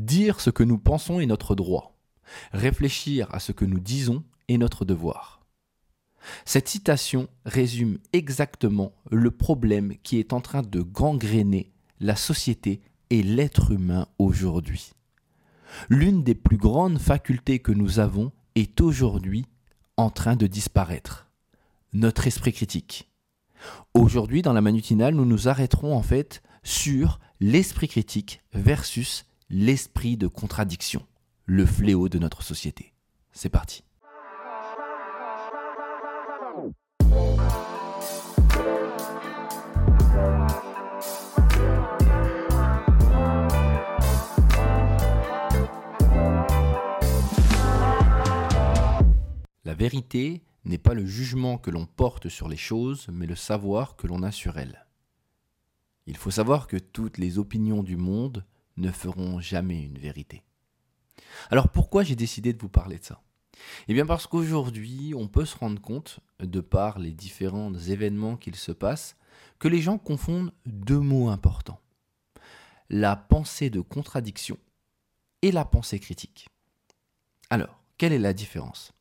Dire ce que nous pensons est notre droit. Réfléchir à ce que nous disons est notre devoir. Cette citation résume exactement le problème qui est en train de gangréner la société et l'être humain aujourd'hui. L'une des plus grandes facultés que nous avons est aujourd'hui en train de disparaître. Notre esprit critique. Aujourd'hui, dans la manutinale, nous nous arrêterons en fait sur l'esprit critique versus l'esprit de contradiction, le fléau de notre société. C'est parti. La vérité n'est pas le jugement que l'on porte sur les choses, mais le savoir que l'on a sur elles. Il faut savoir que toutes les opinions du monde ne feront jamais une vérité. Alors pourquoi j'ai décidé de vous parler de ça? Eh bien parce qu'aujourd'hui, on peut se rendre compte, de par les différents événements qu'il se passe, que les gens confondent deux mots importants. La pensée de contradiction et la pensée critique. Alors, quelle est la différence?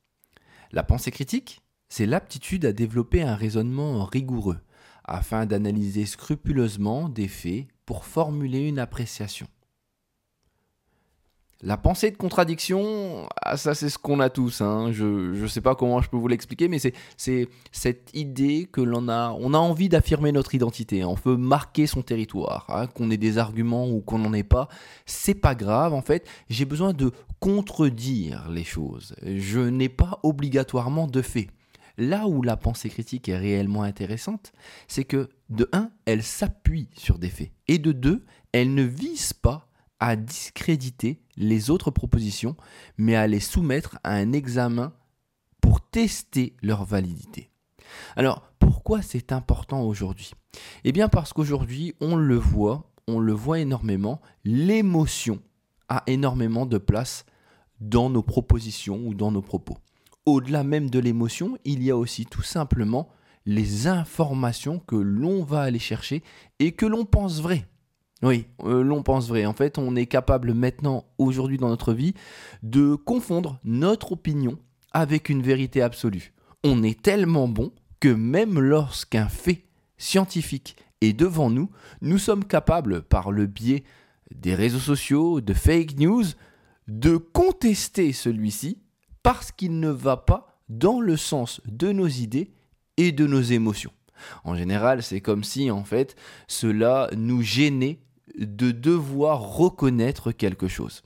La pensée critique, c'est l'aptitude à développer un raisonnement rigoureux, afin d'analyser scrupuleusement des faits pour formuler une appréciation. La pensée de contradiction, ah, ça c'est ce qu'on a tous. Hein. Je ne sais pas comment je peux vous l'expliquer, mais c'est cette idée que l'on a, on a envie d'affirmer notre identité. On veut marquer son territoire, hein. qu'on ait des arguments ou qu'on n'en ait pas. C'est pas grave, en fait. J'ai besoin de contredire les choses. Je n'ai pas obligatoirement de fait. Là où la pensée critique est réellement intéressante, c'est que de un, elle s'appuie sur des faits, et de deux, elle ne vise pas à discréditer les autres propositions, mais à les soumettre à un examen pour tester leur validité. Alors, pourquoi c'est important aujourd'hui? Eh bien parce qu'aujourd'hui, on le voit, on le voit énormément, l'émotion a énormément de place dans nos propositions ou dans nos propos. Au-delà même de l'émotion, il y a aussi tout simplement les informations que l'on va aller chercher et que l'on pense vraies. Oui, euh, l'on pense vrai. En fait, on est capable maintenant, aujourd'hui dans notre vie, de confondre notre opinion avec une vérité absolue. On est tellement bon que même lorsqu'un fait scientifique est devant nous, nous sommes capables, par le biais des réseaux sociaux, de fake news, de contester celui-ci parce qu'il ne va pas dans le sens de nos idées et de nos émotions. En général, c'est comme si en fait cela nous gênait de devoir reconnaître quelque chose.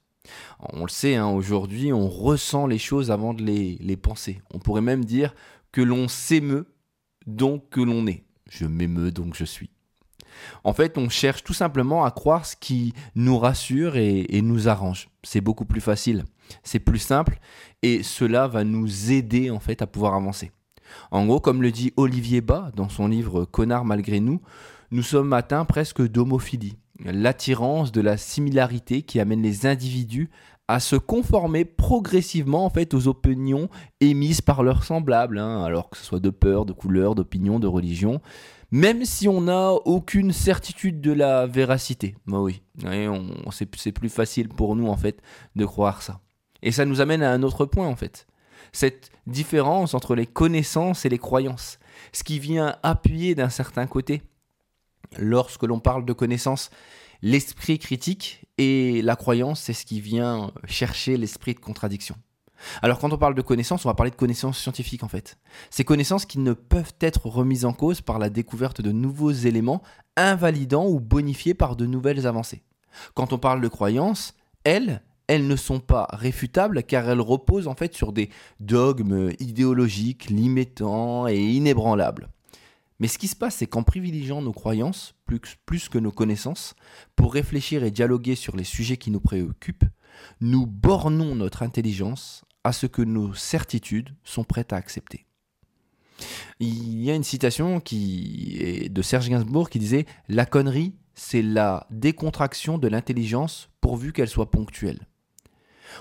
On le sait, hein, aujourd'hui, on ressent les choses avant de les, penser. On pourrait même dire que l'on s'émeut, donc que l'on est. Je m'émeus, donc je suis. En fait, on cherche tout simplement à croire ce qui nous rassure et, et nous arrange. C'est beaucoup plus facile, c'est plus simple, et cela va nous aider en fait à pouvoir avancer. En gros, comme le dit Olivier Bas dans son livre Connard malgré nous, nous sommes atteints presque d'homophilie l'attirance de la similarité qui amène les individus à se conformer progressivement en fait aux opinions émises par leurs semblables, hein, alors que ce soit de peur, de couleur, d'opinion, de religion, même si on n'a aucune certitude de la véracité. Bah oui, c'est plus facile pour nous en fait de croire ça. Et ça nous amène à un autre point en fait. Cette différence entre les connaissances et les croyances, ce qui vient appuyer d'un certain côté lorsque l'on parle de connaissance, l'esprit critique et la croyance, c'est ce qui vient chercher l'esprit de contradiction. Alors quand on parle de connaissances, on va parler de connaissances scientifiques en fait. Ces connaissances qui ne peuvent être remises en cause par la découverte de nouveaux éléments invalidants ou bonifiés par de nouvelles avancées. Quand on parle de croyances, elles, elles ne sont pas réfutables car elles reposent en fait sur des dogmes idéologiques limitants et inébranlables. Mais ce qui se passe, c'est qu'en privilégiant nos croyances plus, que nos connaissances, pour réfléchir et dialoguer sur les sujets qui nous préoccupent, nous bornons notre intelligence à ce que nos certitudes sont prêtes à accepter. Il y a une citation qui est de Serge Gainsbourg qui disait La connerie, c'est la décontraction de l'intelligence pourvu qu'elle soit ponctuelle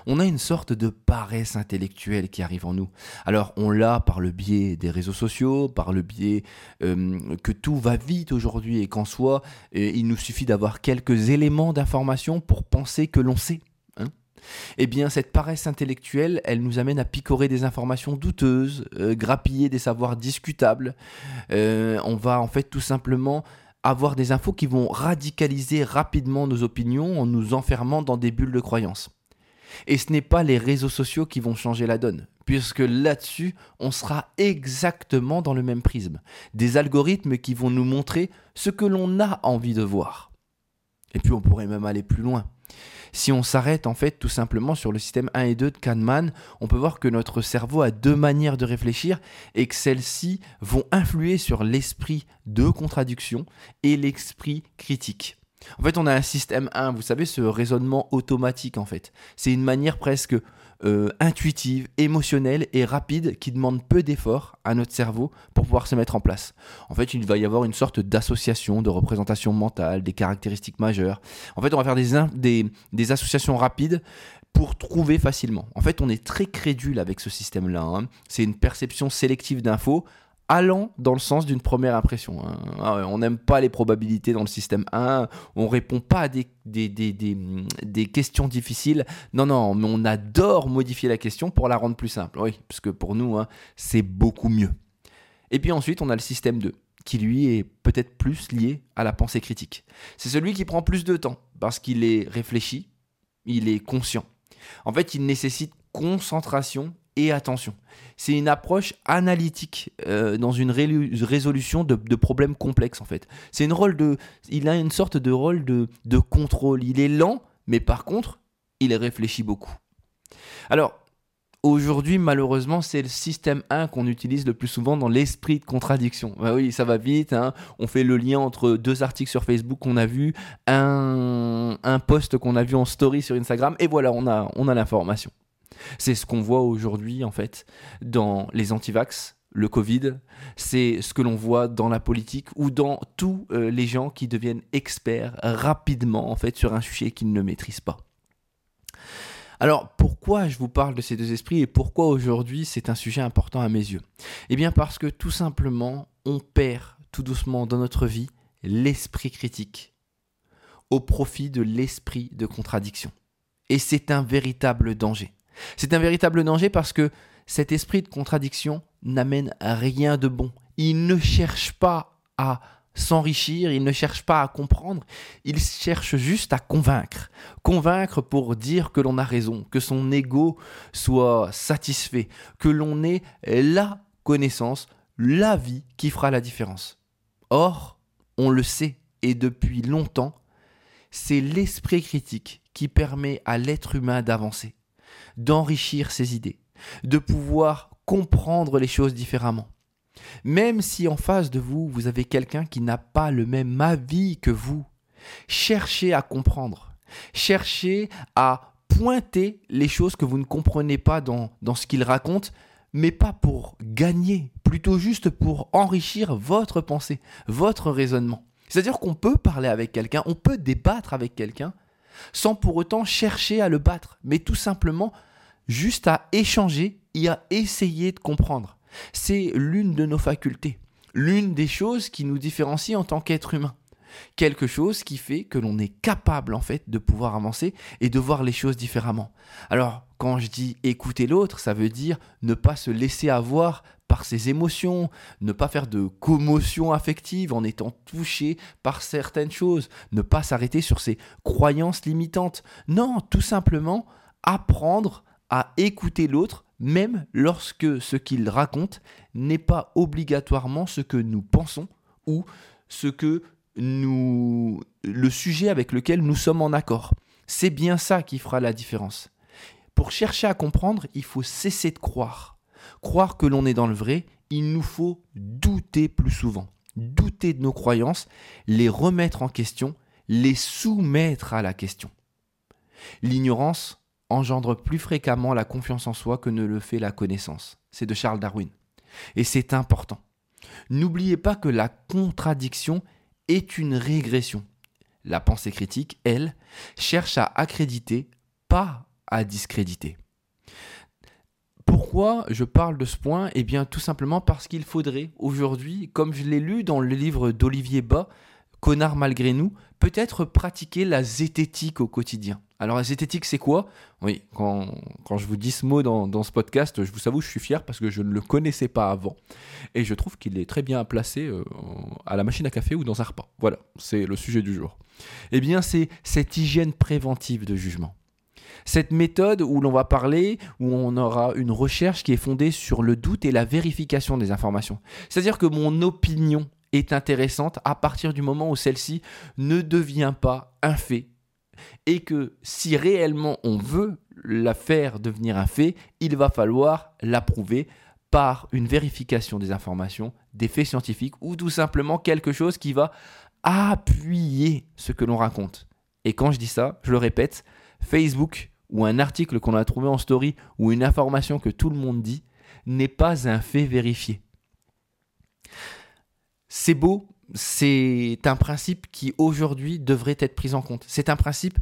on a une sorte de paresse intellectuelle qui arrive en nous. Alors on l'a par le biais des réseaux sociaux, par le biais euh, que tout va vite aujourd'hui et qu'en soi, euh, il nous suffit d'avoir quelques éléments d'information pour penser que l'on sait. eh bien cette paresse intellectuelle, elle nous amène à picorer des informations douteuses, euh, grappiller des savoirs discutables. On va en fait tout simplement avoir des infos qui vont radicaliser rapidement nos opinions en nous enfermant dans des bulles de croyances. Et ce n'est pas les réseaux sociaux qui vont changer la donne, puisque là-dessus, on sera exactement dans le même prisme. Des algorithmes qui vont nous montrer ce que l'on a envie de voir. Et puis on pourrait même aller plus loin. Si on s'arrête en fait tout simplement sur le système 1 et 2 de Kahneman, on peut voir que notre cerveau a deux manières de réfléchir et que celles-ci vont influer sur l'esprit de contradiction et l'esprit critique. En fait, on a un système 1, vous savez, ce raisonnement automatique en fait. C'est une manière presque euh, intuitive, émotionnelle et rapide qui demande peu d'efforts à notre cerveau pour pouvoir se mettre en place. En fait, il va y avoir une sorte d'association, de représentation mentale, des caractéristiques majeures. En fait, on va faire des, des, associations rapides pour trouver facilement. En fait, on est très crédule avec ce système-là. Hein. C'est une perception sélective d'infos allant dans le sens d'une première impression. Hein. Ah on n'aime pas les probabilités dans le système 1, on répond pas à des, des, questions difficiles. Non, non, mais on adore modifier la question pour la rendre plus simple. Oui, parce que pour nous, hein, c'est beaucoup mieux. Et puis ensuite, on a le système 2, qui lui est peut-être plus lié à la pensée critique. C'est celui qui prend plus de temps, parce qu'il est réfléchi, il est conscient. En fait, il nécessite concentration et attention. C'est une approche analytique euh, dans une résolution de, problèmes complexes en fait. C'est une rôle de, il a une sorte de rôle de, contrôle. Il est lent, mais par contre, il réfléchit beaucoup. Alors, Aujourd'hui, malheureusement, c'est le système 1 qu'on utilise le plus souvent dans l'esprit de contradiction. Bah oui, ça va vite. Hein. On fait le lien entre deux articles sur Facebook qu'on a vu, un, un post qu'on a vu en story sur Instagram, et voilà, on a, on a l'information. C'est ce qu'on voit aujourd'hui, en fait, dans les antivax, le Covid, c'est ce que l'on voit dans la politique ou dans tous euh, les gens qui deviennent experts rapidement, en fait, sur un sujet qu'ils ne maîtrisent pas. Alors, pourquoi je vous parle de ces deux esprits et pourquoi aujourd'hui c'est un sujet important à mes yeux? Eh bien, parce que tout simplement, on perd tout doucement dans notre vie l'esprit critique au profit de l'esprit de contradiction. Et c'est un véritable danger. C'est un véritable danger parce que cet esprit de contradiction n'amène rien de bon. Il ne cherche pas à s'enrichir, il ne cherche pas à comprendre, il cherche juste à convaincre. Convaincre pour dire que l'on a raison, que son ego soit satisfait, que l'on ait la connaissance, la vie qui fera la différence. Or, on le sait, et depuis longtemps, c'est l'esprit critique qui permet à l'être humain d'avancer d'enrichir ses idées, de pouvoir comprendre les choses différemment. Même si en face de vous, vous avez quelqu'un qui n'a pas le même avis que vous, cherchez à comprendre, cherchez à pointer les choses que vous ne comprenez pas dans, dans ce qu'il raconte, mais pas pour gagner, plutôt juste pour enrichir votre pensée, votre raisonnement. C'est-à-dire qu'on peut parler avec quelqu'un, on peut débattre avec quelqu'un, sans pour autant chercher à le battre, mais tout simplement juste à échanger et à essayer de comprendre. C'est l'une de nos facultés, l'une des choses qui nous différencie en tant qu'être humain. Quelque chose qui fait que l'on est capable en fait de pouvoir avancer et de voir les choses différemment. Alors, quand je dis écouter l'autre, ça veut dire ne pas se laisser avoir par ses émotions, ne pas faire de commotion affective en étant touché par certaines choses, ne pas s'arrêter sur ses croyances limitantes. Non, tout simplement apprendre à écouter l'autre, même lorsque ce qu'il raconte n'est pas obligatoirement ce que nous pensons ou ce que nous le sujet avec lequel nous sommes en accord. C'est bien ça qui fera la différence. Pour chercher à comprendre, il faut cesser de croire croire que l'on est dans le vrai, il nous faut douter plus souvent. Douter de nos croyances, les remettre en question, les soumettre à la question. L'ignorance engendre plus fréquemment la confiance en soi que ne le fait la connaissance. C'est de Charles Darwin. Et c'est important. N'oubliez pas que la contradiction est une régression. La pensée critique, elle, cherche à accréditer, pas à discréditer. Pourquoi je parle de ce point? Eh bien tout simplement parce qu'il faudrait aujourd'hui, comme je l'ai lu dans le livre d'Olivier Bas, Connard malgré nous, peut-être pratiquer la zététique au quotidien. Alors la zététique, c'est quoi? Oui, quand, je vous dis ce mot dans, ce podcast, je vous avoue, je suis fier parce que je ne le connaissais pas avant. Et je trouve qu'il est très bien placé euh, à la machine à café ou dans un repas. Voilà, c'est le sujet du jour. Eh bien, c'est cette hygiène préventive de jugement. Cette méthode où l'on va parler, où on aura une recherche qui est fondée sur le doute et la vérification des informations. C'est-à-dire que mon opinion est intéressante à partir du moment où celle-ci ne devient pas un fait et que si réellement on veut la faire devenir un fait, il va falloir l'approuver par une vérification des informations, des faits scientifiques ou tout simplement quelque chose qui va appuyer ce que l'on raconte. Et quand je dis ça, je le répète, Facebook ou un article qu'on a trouvé en story ou une information que tout le monde dit n'est pas un fait vérifié. C'est beau, c'est un principe qui aujourd'hui devrait être pris en compte. C'est un principe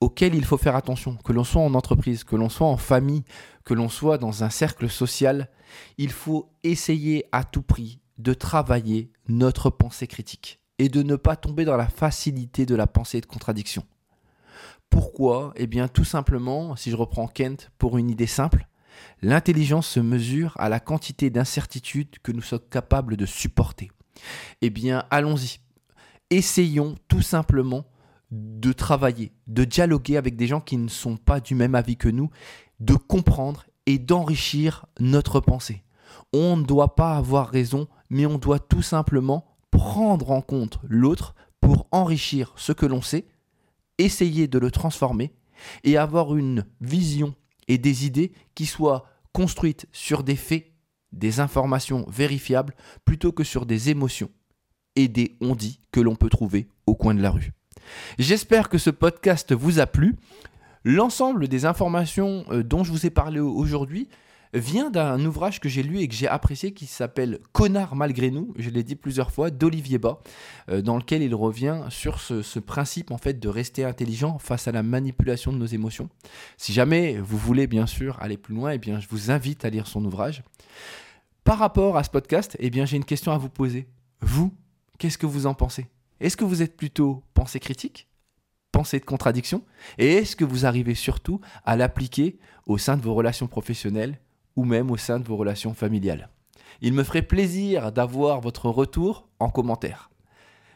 auquel il faut faire attention, que l'on soit en entreprise, que l'on soit en famille, que l'on soit dans un cercle social, il faut essayer à tout prix de travailler notre pensée critique et de ne pas tomber dans la facilité de la pensée de contradiction. Pourquoi Eh bien tout simplement, si je reprends Kent pour une idée simple, l'intelligence se mesure à la quantité d'incertitudes que nous sommes capables de supporter. Eh bien, allons-y. Essayons tout simplement de travailler, de dialoguer avec des gens qui ne sont pas du même avis que nous, de comprendre et d'enrichir notre pensée. On ne doit pas avoir raison, mais on doit tout simplement prendre en compte l'autre pour enrichir ce que l'on sait, essayer de le transformer et avoir une vision et des idées qui soient construites sur des faits des informations vérifiables plutôt que sur des émotions et des on-dit que l'on peut trouver au coin de la rue. J'espère que ce podcast vous a plu. L'ensemble des informations euh, dont je vous ai parlé aujourd'hui vient d'un ouvrage que j'ai lu et que j'ai apprécié qui s'appelle Connard malgré nous, je l'ai dit plusieurs fois, d'Olivier Bas, euh, dans lequel il revient sur ce, principe en fait de rester intelligent face à la manipulation de nos émotions. Si jamais vous voulez bien sûr aller plus loin, eh bien je vous invite à lire son ouvrage. Par rapport à ce podcast, eh bien, j'ai une question à vous poser. Vous, qu'est-ce que vous en pensez? Est-ce que vous êtes plutôt pensée critique Pensée de contradiction? Et est-ce que vous arrivez surtout à l'appliquer au sein de vos relations professionnelles ou même au sein de vos relations familiales Il me ferait plaisir d'avoir votre retour en commentaire.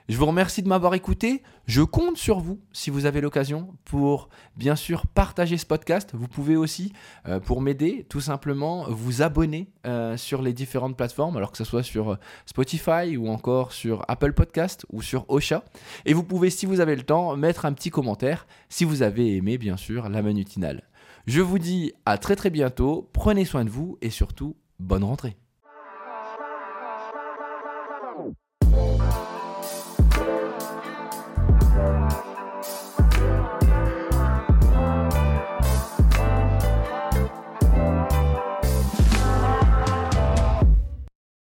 Je vous remercie de m'avoir écouté. Je compte sur vous, si vous avez l'occasion, pour bien sûr partager ce podcast. Vous pouvez aussi, euh, pour m'aider, tout simplement vous abonner euh, sur les différentes plateformes, alors que ce soit sur euh, Spotify ou encore sur Apple Podcast ou sur Ocha. Et vous pouvez, si vous avez le temps, mettre un petit commentaire si vous avez aimé, bien sûr, la manutinale. Je vous dis à très très bientôt. Prenez soin de vous et surtout, bonne rentrée.